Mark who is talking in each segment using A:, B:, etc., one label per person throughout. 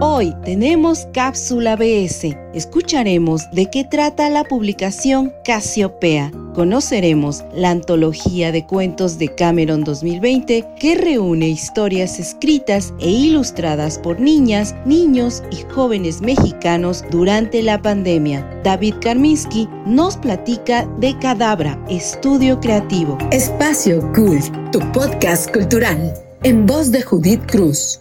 A: Hoy tenemos Cápsula BS. Escucharemos de qué trata la publicación Casiopea. Conoceremos la antología de cuentos de Cameron 2020 que reúne historias escritas e ilustradas por niñas, niños y jóvenes mexicanos durante la pandemia. David Karminsky nos platica de Cadabra, estudio creativo.
B: Espacio Cult, tu podcast cultural, en voz de Judith Cruz.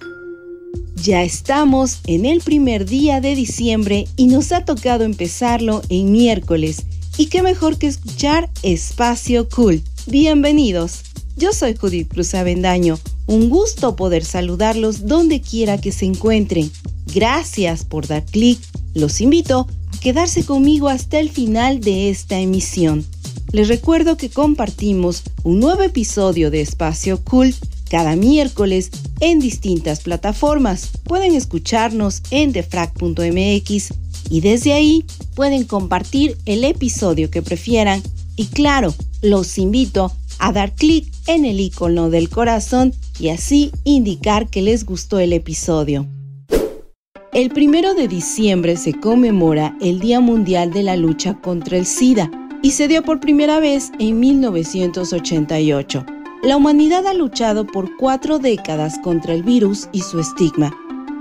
A: Ya estamos en el primer día de diciembre y nos ha tocado empezarlo en miércoles. Y qué mejor que escuchar Espacio Cool. Bienvenidos. Yo soy Judith Cruz Avendaño. Un gusto poder saludarlos donde quiera que se encuentren. Gracias por dar clic. Los invito a quedarse conmigo hasta el final de esta emisión. Les recuerdo que compartimos un nuevo episodio de Espacio Cool cada miércoles en distintas plataformas. Pueden escucharnos en defrag.mx y desde ahí pueden compartir el episodio que prefieran. Y claro, los invito a dar clic en el icono del corazón y así indicar que les gustó el episodio. El primero de diciembre se conmemora el Día Mundial de la Lucha contra el SIDA y se dio por primera vez en 1988. La humanidad ha luchado por cuatro décadas contra el virus y su estigma.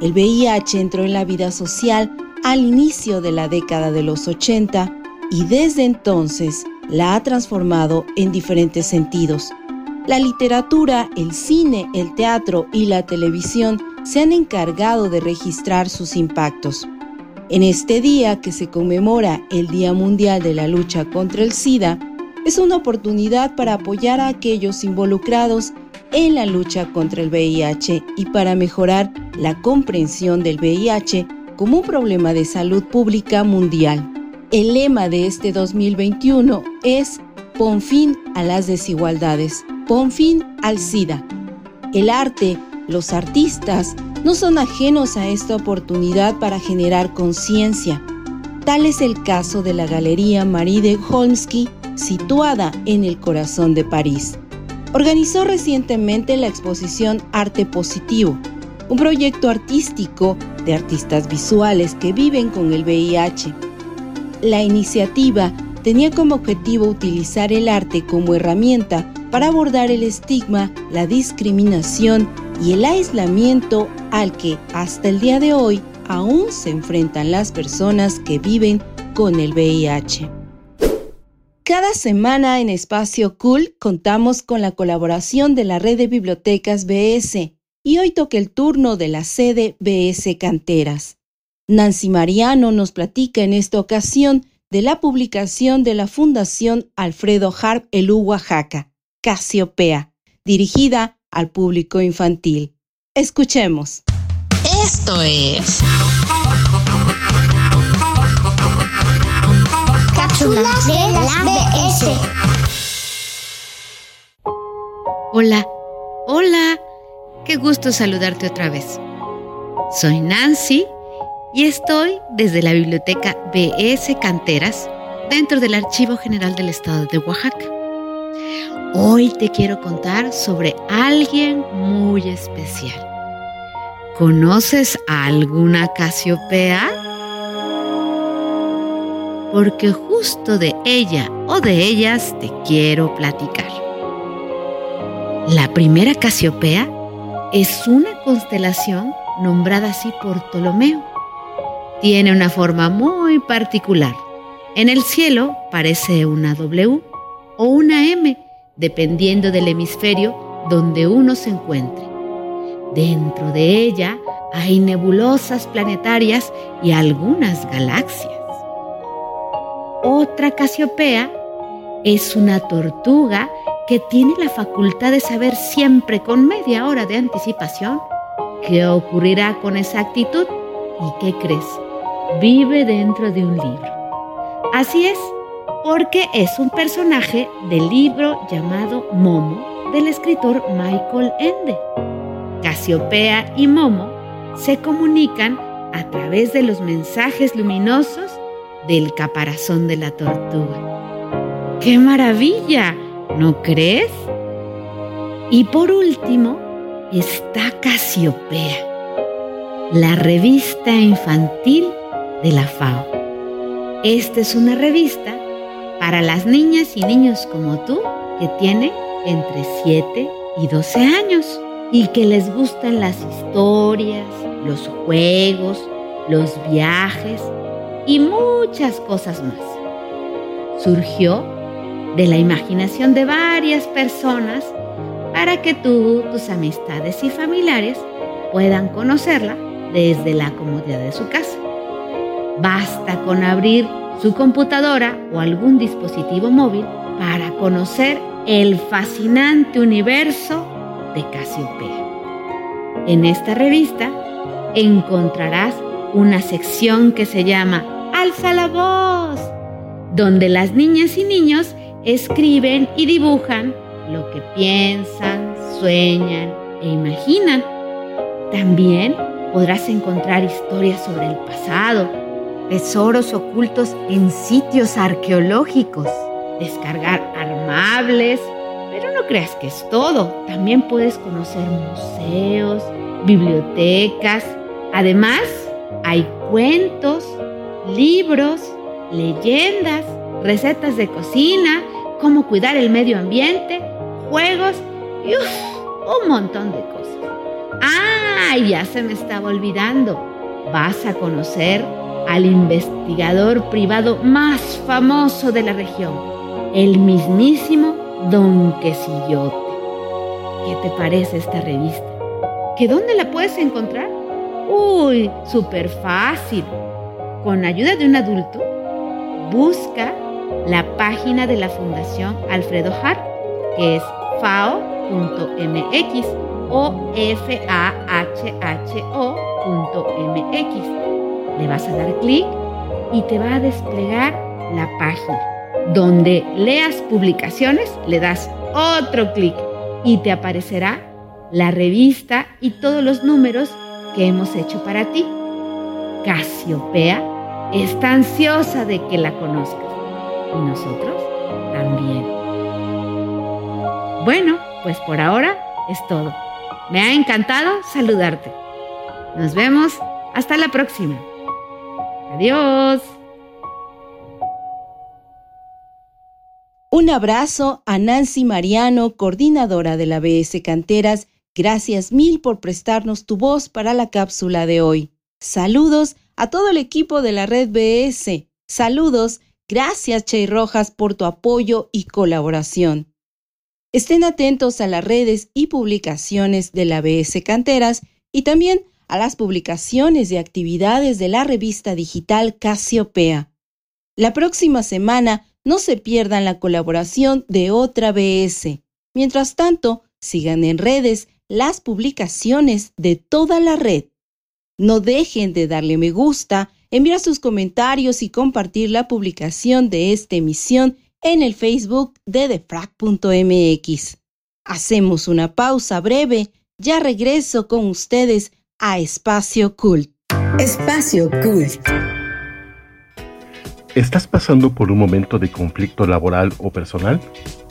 A: El VIH entró en la vida social al inicio de la década de los 80 y desde entonces la ha transformado en diferentes sentidos. La literatura, el cine, el teatro y la televisión se han encargado de registrar sus impactos. En este día que se conmemora el Día Mundial de la Lucha contra el SIDA, es una oportunidad para apoyar a aquellos involucrados en la lucha contra el VIH y para mejorar la comprensión del VIH como un problema de salud pública mundial. El lema de este 2021 es Pon fin a las desigualdades, pon fin al SIDA. El arte, los artistas, no son ajenos a esta oportunidad para generar conciencia. Tal es el caso de la Galería Marie de Holmsky situada en el corazón de París. Organizó recientemente la exposición Arte Positivo, un proyecto artístico de artistas visuales que viven con el VIH. La iniciativa tenía como objetivo utilizar el arte como herramienta para abordar el estigma, la discriminación y el aislamiento al que hasta el día de hoy aún se enfrentan las personas que viven con el VIH. Cada semana en Espacio Cool contamos con la colaboración de la red de bibliotecas BS y hoy toca el turno de la sede BS Canteras. Nancy Mariano nos platica en esta ocasión de la publicación de la Fundación Alfredo Harp Elú Oaxaca, Casiopea, dirigida al público infantil. Escuchemos.
B: Esto es
C: Hola, hola, qué gusto saludarte otra vez. Soy Nancy y estoy desde la biblioteca BS Canteras dentro del Archivo General del Estado de Oaxaca. Hoy te quiero contar sobre alguien muy especial. ¿Conoces a alguna Casiopea? Porque justo de ella o de ellas te quiero platicar. La primera Casiopea es una constelación nombrada así por Ptolomeo. Tiene una forma muy particular. En el cielo parece una W o una M, dependiendo del hemisferio donde uno se encuentre. Dentro de ella hay nebulosas planetarias y algunas galaxias. Otra Casiopea es una tortuga que tiene la facultad de saber siempre con media hora de anticipación qué ocurrirá con exactitud y qué crees. Vive dentro de un libro. Así es, porque es un personaje del libro llamado Momo del escritor Michael Ende. Casiopea y Momo se comunican a través de los mensajes luminosos del caparazón de la tortuga. ¡Qué maravilla! ¿No crees? Y por último está Casiopea. la revista infantil de la FAO. Esta es una revista para las niñas y niños como tú que tienen entre 7 y 12 años y que les gustan las historias, los juegos, los viajes y muchas cosas más. Surgió de la imaginación de varias personas para que tú, tus amistades y familiares puedan conocerla desde la comodidad de su casa. Basta con abrir su computadora o algún dispositivo móvil para conocer el fascinante universo de Casiopea. En esta revista encontrarás una sección que se llama Alza la voz, donde las niñas y niños escriben y dibujan lo que piensan, sueñan e imaginan. También podrás encontrar historias sobre el pasado, tesoros ocultos en sitios arqueológicos, descargar armables, pero no creas que es todo. También puedes conocer museos, bibliotecas. Además, hay cuentos, libros, leyendas, recetas de cocina, cómo cuidar el medio ambiente, juegos y un montón de cosas. ¡Ah! Ya se me estaba olvidando. Vas a conocer al investigador privado más famoso de la región, el mismísimo Don Quesillote. ¿Qué te parece esta revista? ¿Que dónde la puedes encontrar? Uy, súper fácil. Con ayuda de un adulto, busca la página de la Fundación Alfredo Hart, que es fao.mx o fahho.mx. Le vas a dar clic y te va a desplegar la página. Donde leas publicaciones, le das otro clic y te aparecerá la revista y todos los números que hemos hecho para ti. Casiopea está ansiosa de que la conozcas y nosotros también. Bueno, pues por ahora es todo. Me ha encantado saludarte. Nos vemos hasta la próxima. Adiós.
A: Un abrazo a Nancy Mariano, coordinadora de la BS Canteras. Gracias mil por prestarnos tu voz para la cápsula de hoy. Saludos a todo el equipo de la red BS. Saludos. Gracias, Chey Rojas, por tu apoyo y colaboración. Estén atentos a las redes y publicaciones de la BS Canteras y también a las publicaciones de actividades de la revista digital Casiopea. La próxima semana no se pierdan la colaboración de otra BS. Mientras tanto, sigan en redes las publicaciones de toda la red. No dejen de darle me gusta, enviar sus comentarios y compartir la publicación de esta emisión en el Facebook de defrag.mx. Hacemos una pausa breve, ya regreso con ustedes a Espacio Cult.
B: Espacio Cult.
D: ¿Estás pasando por un momento de conflicto laboral o personal?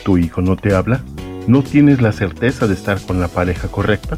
D: ¿Tu hijo no te habla? ¿No tienes la certeza de estar con la pareja correcta?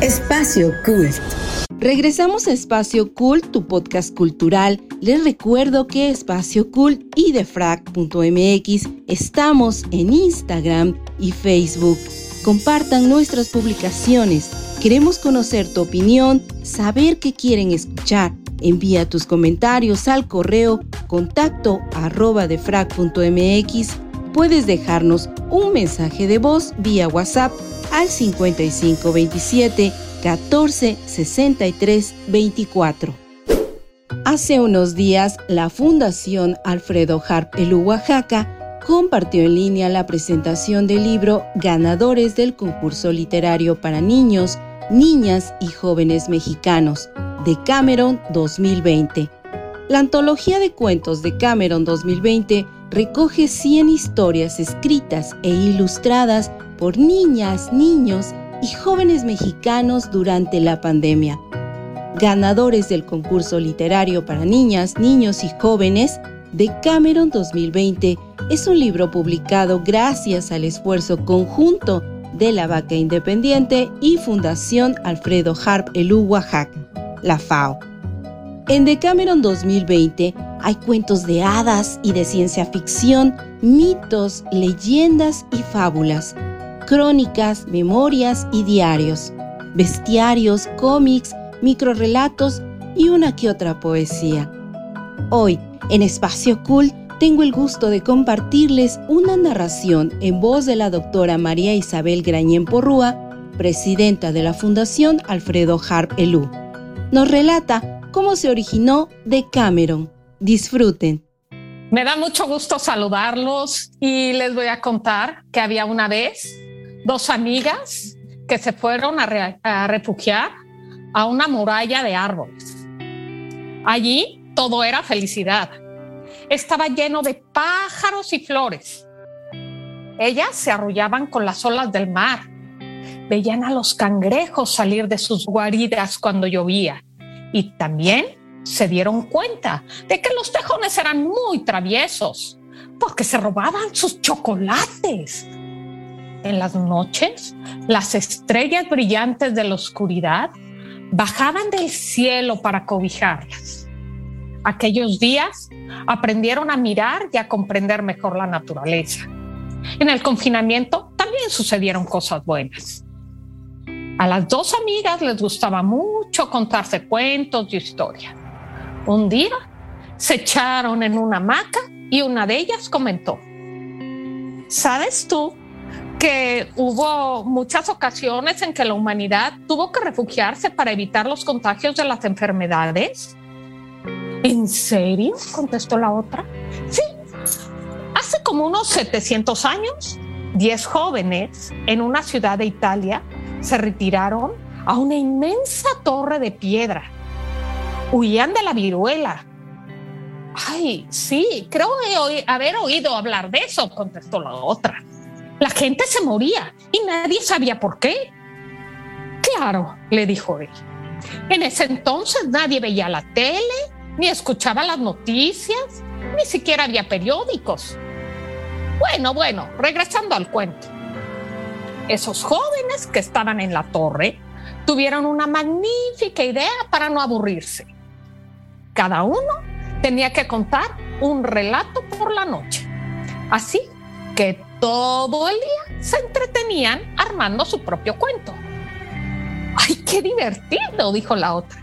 B: Espacio Cult.
A: Regresamos a Espacio Cult, tu podcast cultural. Les recuerdo que Espacio Cult y defrag.mx estamos en Instagram y Facebook. Compartan nuestras publicaciones. Queremos conocer tu opinión, saber qué quieren escuchar. Envía tus comentarios al correo contacto arroba defrag.mx. Puedes dejarnos un mensaje de voz vía WhatsApp al 5527 14 63 24. Hace unos días, la Fundación Alfredo Harp Elú Oaxaca compartió en línea la presentación del libro Ganadores del concurso literario para niños, niñas y jóvenes mexicanos de Cameron 2020. La antología de cuentos de Cameron 2020 recoge 100 historias escritas e ilustradas por niñas, niños y jóvenes mexicanos durante la pandemia. Ganadores del concurso literario para niñas, niños y jóvenes de Cameron 2020 es un libro publicado gracias al esfuerzo conjunto de la Vaca Independiente y Fundación Alfredo Harp Elú Oaxaca, la FAO. En Decameron 2020 hay cuentos de hadas y de ciencia ficción, mitos, leyendas y fábulas crónicas, memorias y diarios, bestiarios, cómics, microrelatos y una que otra poesía. Hoy, en Espacio Cool, tengo el gusto de compartirles una narración en voz de la doctora María Isabel Grañén Porrúa, presidenta de la Fundación Alfredo Harp Elú. Nos relata cómo se originó de Cameron. Disfruten.
E: Me da mucho gusto saludarlos y les voy a contar que había una vez dos amigas que se fueron a, refugiar a una muralla de árboles. Allí todo era felicidad. Estaba lleno de pájaros y flores. Ellas se arrullaban con las olas del mar. Veían a los cangrejos salir de sus guaridas cuando llovía. Y también se dieron cuenta de que los tejones eran muy traviesos porque se robaban sus chocolates en las noches, las estrellas brillantes de la oscuridad bajaban del cielo para cobijarlas. Aquellos días aprendieron a mirar y a comprender mejor la naturaleza. En el confinamiento también sucedieron cosas buenas. A las dos amigas les gustaba mucho contarse cuentos y historias. Un día se echaron en una hamaca y una de ellas comentó, ¿sabes tú que hubo muchas ocasiones en que la humanidad tuvo que refugiarse para evitar los contagios de las enfermedades. ¿En serio? contestó la otra. Sí, hace como unos 700 años, 10 jóvenes en una ciudad de Italia se retiraron a una inmensa torre de piedra. Huían de la viruela. Ay, sí, creo haber oído hablar de eso, contestó la otra. La gente se moría y nadie sabía por qué. Claro, le dijo él. En ese entonces nadie veía la tele, ni escuchaba las noticias, ni siquiera había periódicos. Bueno, bueno, regresando al cuento. Esos jóvenes que estaban en la torre tuvieron una magnífica idea para no aburrirse. Cada uno tenía que contar un relato por la noche. Así que todo el día se entretenían armando su propio cuento. ¡Ay, qué divertido! dijo la otra.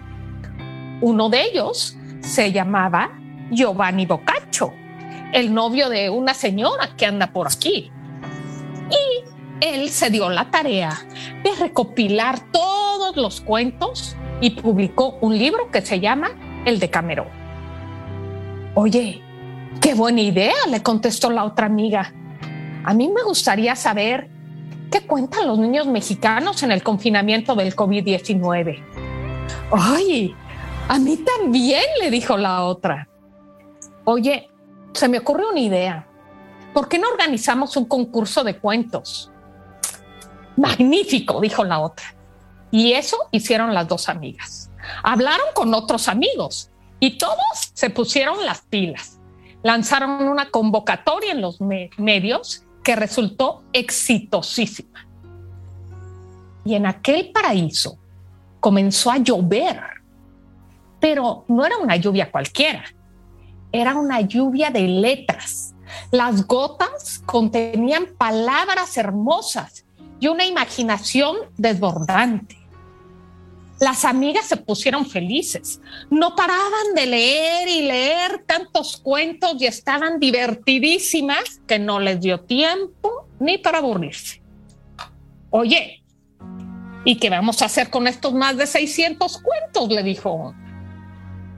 E: Uno de ellos se llamaba Giovanni Boccaccio, el novio de una señora que anda por aquí. Él se dio la tarea de recopilar todos los cuentos y publicó un libro que se llama El de Camerón. Oye, qué buena idea, le contestó la otra amiga. A mí me gustaría saber qué cuentan los niños mexicanos en el confinamiento del COVID-19. Ay, a mí también, le dijo la otra. Oye, se me ocurre una idea. ¿Por qué no organizamos un concurso de cuentos? Magnífico, dijo la otra. Y eso hicieron las dos amigas. Hablaron con otros amigos y todos se pusieron las pilas. Lanzaron una convocatoria en los medios que resultó exitosísima. Y en aquel paraíso comenzó a llover, pero no era una lluvia cualquiera, era una lluvia de letras. Las gotas contenían palabras hermosas y una imaginación desbordante. Las amigas se pusieron felices, no paraban de leer y leer tantos cuentos y estaban divertidísimas que no les dio tiempo ni para aburrirse. Oye, ¿y qué vamos a hacer con estos más de 600 cuentos? Le dijo.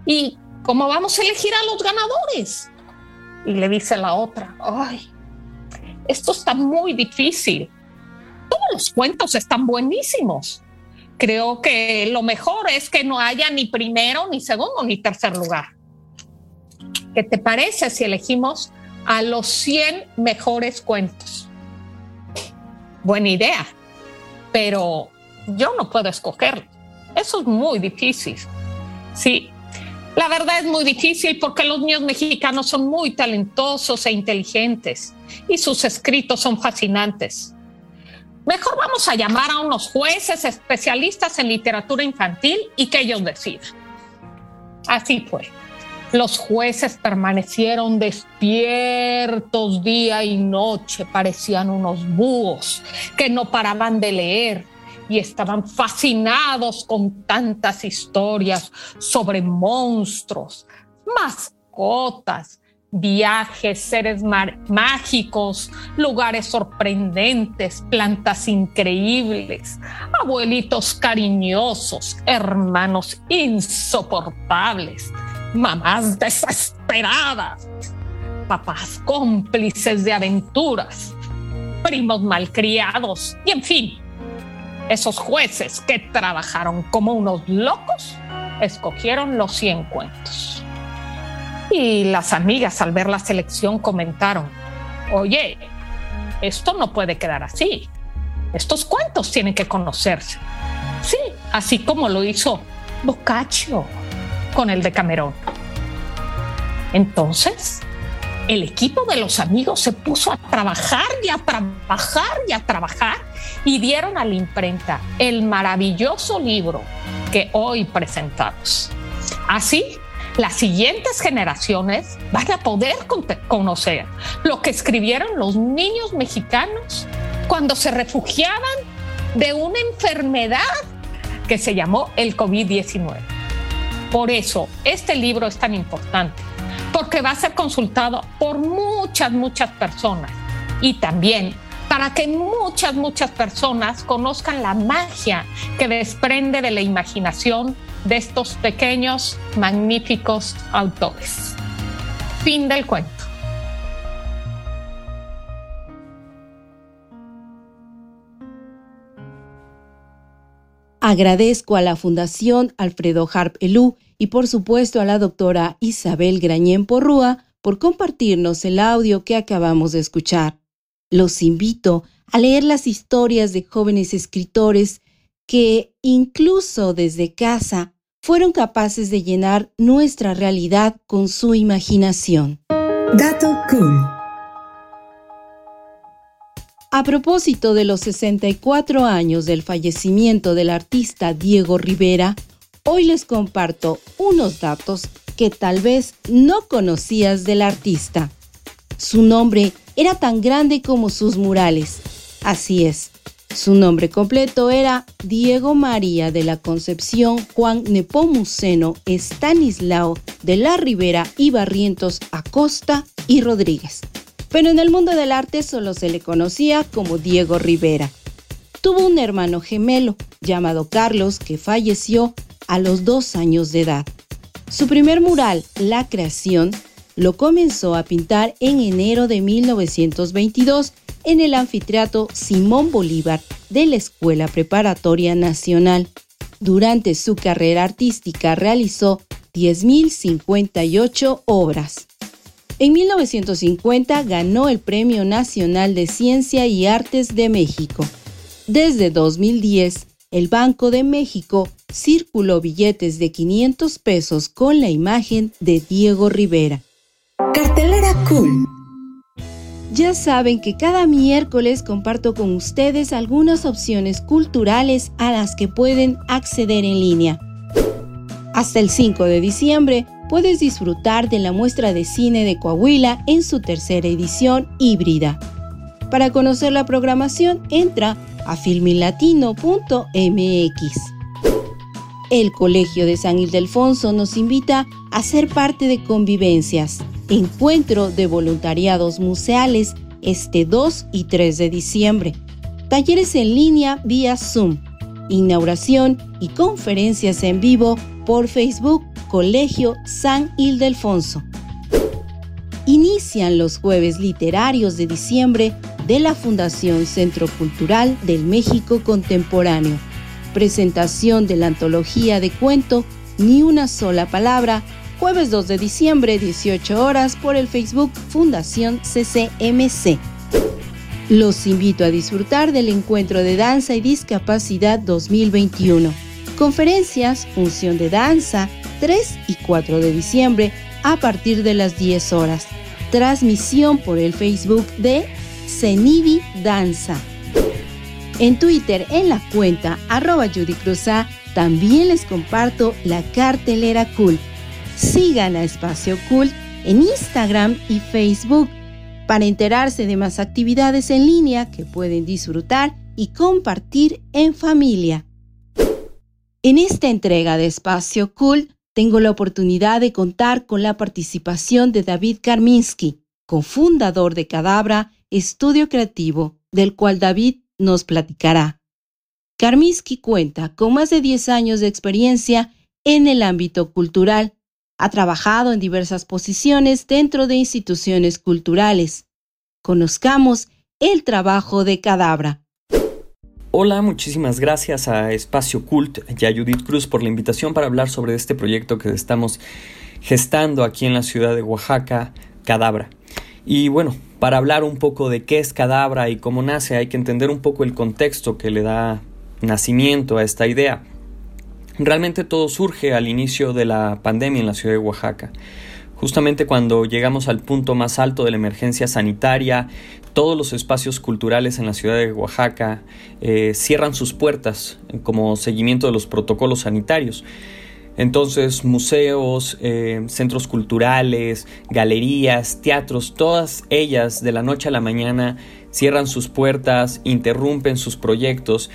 E: ¿Y cómo vamos a elegir a los ganadores? Y le dice la otra, ay, esto está muy difícil. Todos los cuentos están buenísimos creo que lo mejor es que no haya ni primero, ni segundo, ni tercer lugar. ¿Qué te parece si elegimos a los 100 mejores cuentos? Buena idea, pero yo no puedo escogerlo. Eso es muy difícil. Sí, la verdad es muy difícil porque los niños mexicanos son muy talentosos e inteligentes y sus escritos son fascinantes. Mejor vamos a llamar a unos jueces especialistas en literatura infantil y que ellos decidan. Así fue. Los jueces permanecieron despiertos día y noche, parecían unos búhos que no paraban de leer y estaban fascinados con tantas historias sobre monstruos, mascotas, viajes, seres mágicos, lugares sorprendentes, plantas increíbles, abuelitos cariñosos, hermanos insoportables, mamás desesperadas, papás cómplices de aventuras, primos malcriados y en fin, esos jueces que trabajaron como unos locos escogieron los 100 cuentos. Y las amigas al ver la selección comentaron, oye, esto no puede quedar así. Estos cuentos tienen que conocerse. Sí, así como lo hizo Boccaccio con el de Camerón. Entonces, el equipo de los amigos se puso a trabajar y a trabajar y a trabajar y dieron a la imprenta el maravilloso libro que hoy presentamos. Así las siguientes generaciones van a poder conocer lo que escribieron los niños mexicanos cuando se refugiaban de una enfermedad que se llamó el COVID-19. Por eso este libro es tan importante, porque va a ser consultado por muchas, muchas personas y también para que muchas, muchas personas conozcan la magia que desprende de la imaginación de estos pequeños, magníficos autores. Fin del cuento.
A: Agradezco a la Fundación Alfredo Harp Elú y por supuesto a la doctora Isabel Grañén Porrúa por compartirnos el audio que acabamos de escuchar. Los invito a leer las historias de jóvenes escritores que incluso desde casa fueron capaces de llenar nuestra realidad con su imaginación.
B: Dato cool.
A: A propósito de los 64 años del fallecimiento del artista Diego Rivera, hoy les comparto unos datos que tal vez no conocías del artista. Su nombre era tan grande como sus murales. Así es, su nombre completo era Diego María de la Concepción Juan Nepomuceno Estanislao de la Ribera y Barrientos Acosta y Rodríguez. Pero en el mundo del arte solo se le conocía como Diego Rivera. Tuvo un hermano gemelo llamado Carlos que falleció a los dos años de edad. Su primer mural, La Creación, lo comenzó a pintar en enero de 1922 en el anfiteatro Simón Bolívar de la Escuela Preparatoria Nacional. Durante su carrera artística realizó 10.058 obras. En 1950 ganó el Premio Nacional de Ciencia y Artes de México. Desde 2010, el Banco de México circuló billetes de 500 pesos con la imagen de Diego Rivera.
B: Cartelera Cool.
A: Ya saben que cada miércoles comparto con ustedes algunas opciones culturales a las que pueden acceder en línea. Hasta el 5 de diciembre puedes disfrutar de la muestra de cine de Coahuila en su tercera edición híbrida. Para conocer la programación, entra a filmilatino.mx. El Colegio de San Ildefonso nos invita a ser parte de Convivencias, encuentro de voluntariados museales este 2 y 3 de diciembre. Talleres en línea vía Zoom, inauguración y conferencias en vivo por Facebook Colegio San Ildefonso. Inician los jueves literarios de diciembre de la Fundación Centro Cultural del México Contemporáneo. Presentación de la antología de cuento Ni una sola palabra, jueves 2 de diciembre, 18 horas, por el Facebook Fundación CCMC. Los invito a disfrutar del encuentro de danza y discapacidad 2021. Conferencias, función de danza, 3 y 4 de diciembre a partir de las 10 horas. Transmisión por el Facebook de Cenivi Danza. En Twitter, en la cuenta arroba Judy también les comparto la cartelera Cool. Sigan a Espacio Cool en Instagram y Facebook para enterarse de más actividades en línea que pueden disfrutar y compartir en familia. En esta entrega de Espacio Cool tengo la oportunidad de contar con la participación de David Karminsky, cofundador de Cadabra, estudio creativo, del cual David nos platicará. Karminsky cuenta con más de 10 años de experiencia en el ámbito cultural ha trabajado en diversas posiciones dentro de instituciones culturales. Conozcamos el trabajo de Cadabra.
F: Hola, muchísimas gracias a Espacio Cult y a Judith Cruz por la invitación para hablar sobre este proyecto que estamos gestando aquí en la ciudad de Oaxaca, Cadabra. Y bueno, para hablar un poco de qué es Cadabra y cómo nace, hay que entender un poco el contexto que le da nacimiento a esta idea. Realmente todo surge al inicio de la pandemia en la ciudad de Oaxaca. Justamente cuando llegamos al punto más alto de la emergencia sanitaria, todos los espacios culturales en la ciudad de Oaxaca eh, cierran sus puertas como seguimiento de los protocolos sanitarios. Entonces, museos, eh, centros culturales, galerías, teatros, todas ellas de la noche a la mañana cierran sus puertas, interrumpen sus proyectos.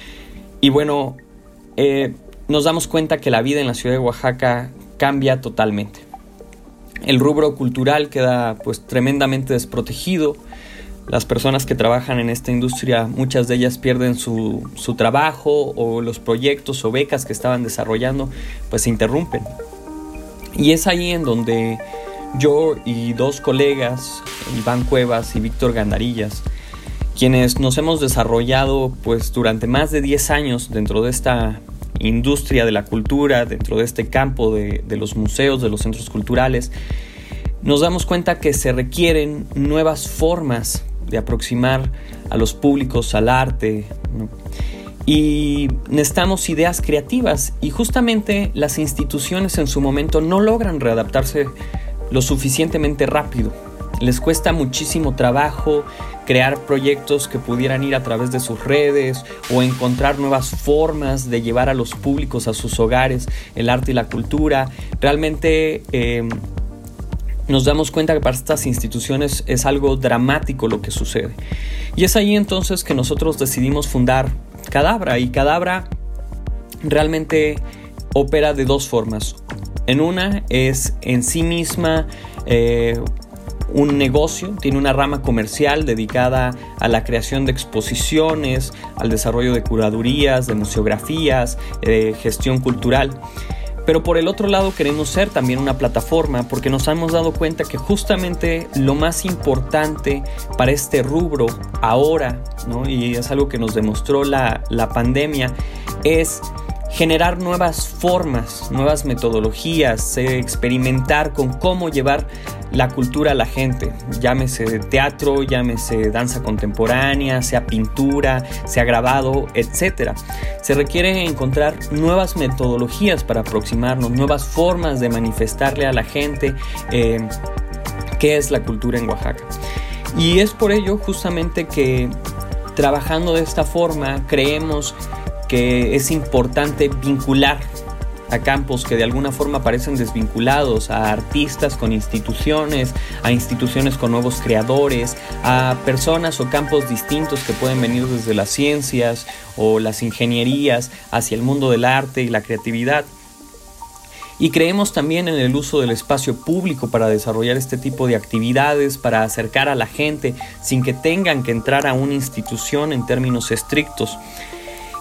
F: Y bueno, eh, nos damos cuenta que la vida en la ciudad de Oaxaca cambia totalmente. El rubro cultural queda pues tremendamente desprotegido. Las personas que trabajan en esta industria, muchas de ellas pierden su, su trabajo o los proyectos o becas que estaban desarrollando, pues se interrumpen. Y es ahí en donde yo y dos colegas, Iván Cuevas y Víctor Gandarillas, quienes nos hemos desarrollado pues durante más de 10 años dentro de esta industria de la cultura, dentro de este campo de, los museos, de los centros culturales, nos damos cuenta que se requieren nuevas formas de aproximar a los públicos al arte. Y necesitamos ideas creativas y justamente las instituciones en su momento no logran readaptarse lo suficientemente rápido. Les cuesta muchísimo trabajo crear proyectos que pudieran ir a través de sus redes o encontrar nuevas formas de llevar a los públicos a sus hogares el arte y la cultura. Realmente em, nos damos cuenta que para estas instituciones es algo dramático lo que sucede. Y es ahí entonces que nosotros decidimos fundar Cadabra y Cadabra realmente opera de dos formas. En una es en sí misma eh, un negocio, tiene una rama comercial dedicada a la creación de exposiciones, al desarrollo de curadurías, de museografías, de gestión cultural. Pero por el otro lado queremos ser también una plataforma porque nos hemos dado cuenta que justamente lo más importante para este rubro ahora, y es algo que nos demostró la, la pandemia, es generar nuevas formas, nuevas metodologías, experimentar con cómo llevar la cultura a la gente, llámese teatro, llámese danza contemporánea, sea pintura, sea grabado, etc. Se requiere encontrar nuevas metodologías para aproximarnos, nuevas formas de manifestarle a la gente eh, qué es la cultura en Oaxaca. Y es por ello justamente que trabajando de esta forma creemos que es importante vincular a campos que de alguna forma parecen desvinculados, a artistas con instituciones, a instituciones con nuevos creadores, a personas o campos distintos que pueden venir desde las ciencias o las ingenierías hacia el mundo del arte y la creatividad. Y creemos también en el uso del espacio público para desarrollar este tipo de actividades, para acercar a la gente sin que tengan que entrar a una institución en términos estrictos.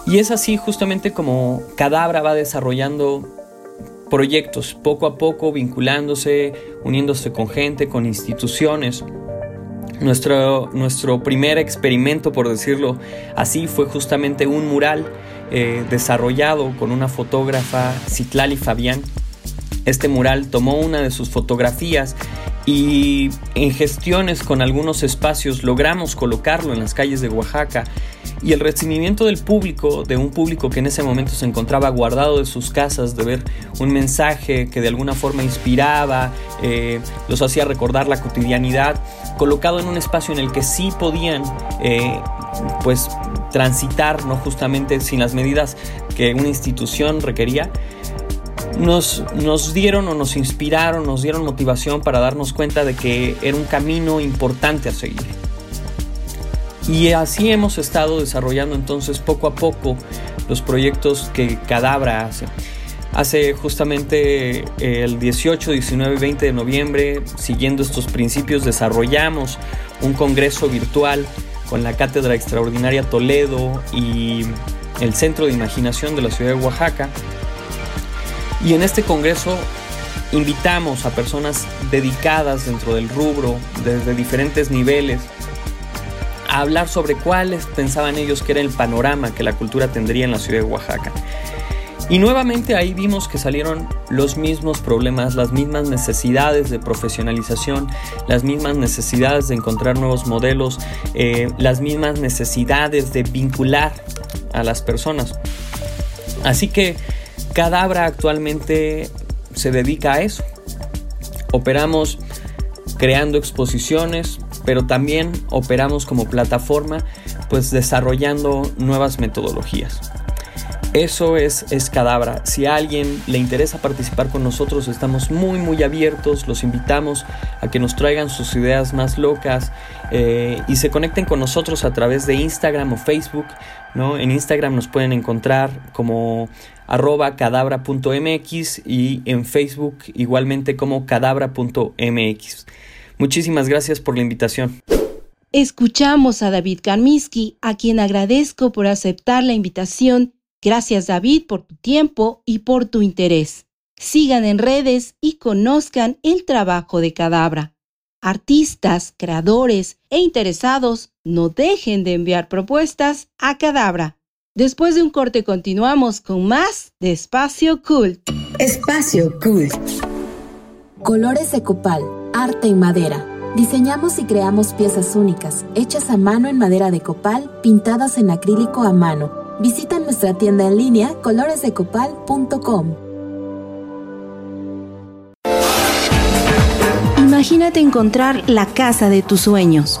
F: Y es así justamente como Cadabra va desarrollando proyectos, poco a poco vinculándose, uniéndose con gente, con instituciones. Nuestro, nuestro primer experimento, por decirlo así, fue justamente un mural eh, desarrollado con una fotógrafa, Citlali Fabián. Este mural tomó una de sus fotografías y en gestiones con algunos espacios logramos colocarlo en las calles de Oaxaca y el recibimiento del público, de un público que en ese momento se encontraba guardado de sus casas, de ver un mensaje que de alguna forma inspiraba, eh, los hacía recordar la cotidianidad, colocado en un espacio en el que sí podían eh, pues transitar, no justamente sin las medidas que una institución requería, nos, nos, dieron o nos inspiraron, nos dieron motivación para darnos cuenta de que era un camino importante a seguir. Y así hemos estado desarrollando entonces poco a poco los proyectos que Cadabra hace. Hace justamente eh, el 18, 19 y 20 de noviembre, siguiendo estos principios, desarrollamos un congreso virtual con la Cátedra Extraordinaria Toledo y el Centro de Imaginación de la Ciudad de Oaxaca. Y en este congreso invitamos a personas dedicadas dentro del rubro, desde diferentes niveles, hablar sobre cuáles pensaban ellos que era el panorama que la cultura tendría en la ciudad de Oaxaca. Y nuevamente ahí vimos que salieron los mismos problemas, las mismas necesidades de profesionalización, las mismas necesidades de encontrar nuevos modelos, eh, las mismas necesidades de vincular a las personas. Así que Cadabra actualmente se dedica a eso. Operamos creando exposiciones, pero también operamos como plataforma pues desarrollando nuevas metodologías. Eso es, Cadabra. Si a alguien le interesa participar con nosotros, estamos muy, muy abiertos. Los invitamos a que nos traigan sus ideas más locas eh, y se conecten con nosotros a través de Instagram o Facebook. ¿no? En Instagram nos pueden encontrar como arroba cadabra.mx y en Facebook igualmente como cadabra.mx. Muchísimas gracias por la invitación.
A: Escuchamos a David Karmiski, a quien agradezco por aceptar la invitación. Gracias David por tu tiempo y por tu interés. Sigan en redes y conozcan el trabajo de Cadabra. Artistas, creadores e interesados, no dejen de enviar propuestas a Cadabra. Después de un corte continuamos con más de Espacio Cult.
B: Espacio Cult.
G: Colores de copal arte en madera. Diseñamos y creamos piezas únicas, hechas a mano en madera de copal, pintadas en acrílico a mano. Visita nuestra tienda en línea coloresdecopal.com.
A: Imagínate encontrar la casa de tus sueños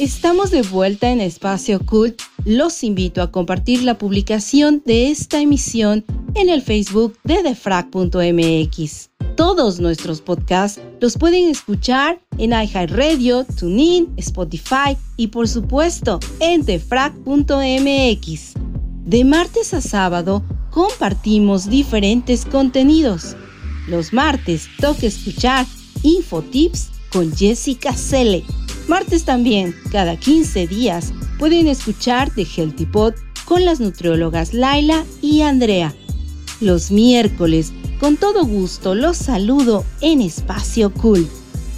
A: Estamos de vuelta en Espacio Cult. Los invito a compartir la publicación de esta emisión en el Facebook de defrag.mx. Todos nuestros podcasts los pueden escuchar en iHeartRadio, TuneIn, Spotify y por supuesto en defrag.mx. De martes a sábado compartimos diferentes contenidos. Los martes toca escuchar Infotips con Jessica Cele. Martes también, cada 15 días, pueden escuchar The Healthy Pod con las nutriólogas Laila y Andrea. Los miércoles, con todo gusto, los saludo en Espacio Cool.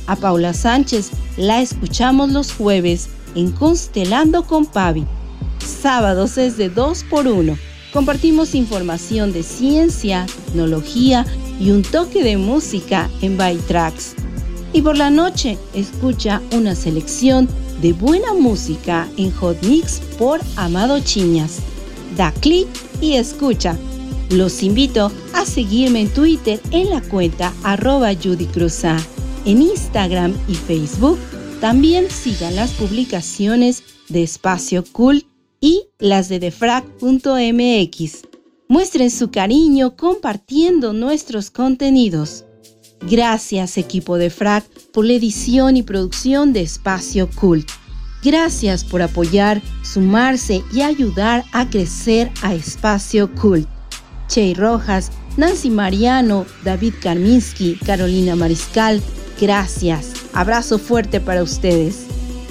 A: A Paula Sánchez la escuchamos los jueves en Constelando con Pavi. Sábados es de 2 por 1 Compartimos información de ciencia, tecnología y un toque de música en By Tracks. Y por la noche escucha una selección de buena música en Hot Mix por Amado Chiñas. Da clic y escucha. Los invito a seguirme en Twitter en la cuenta arroba Judy. En Instagram y Facebook también sigan las publicaciones de Espacio Cool y las de defrag.mx. Muestren su cariño compartiendo nuestros contenidos. Gracias equipo de FRAC por la edición y producción de Espacio Cult. Gracias por apoyar, sumarse y ayudar a crecer a Espacio Cult. Chey Rojas, Nancy Mariano, David Karminski, Carolina Mariscal, gracias. Abrazo fuerte para ustedes.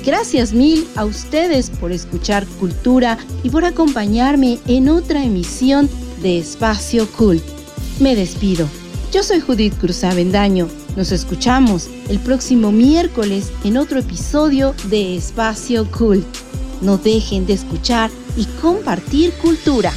A: Gracias mil a ustedes por escuchar Cultura y por acompañarme en otra emisión de Espacio Cult. Me despido. Yo soy Judith Cruz Avendaño. Nos escuchamos el próximo miércoles en otro episodio de Espacio Cult. No dejen de escuchar y compartir cultura.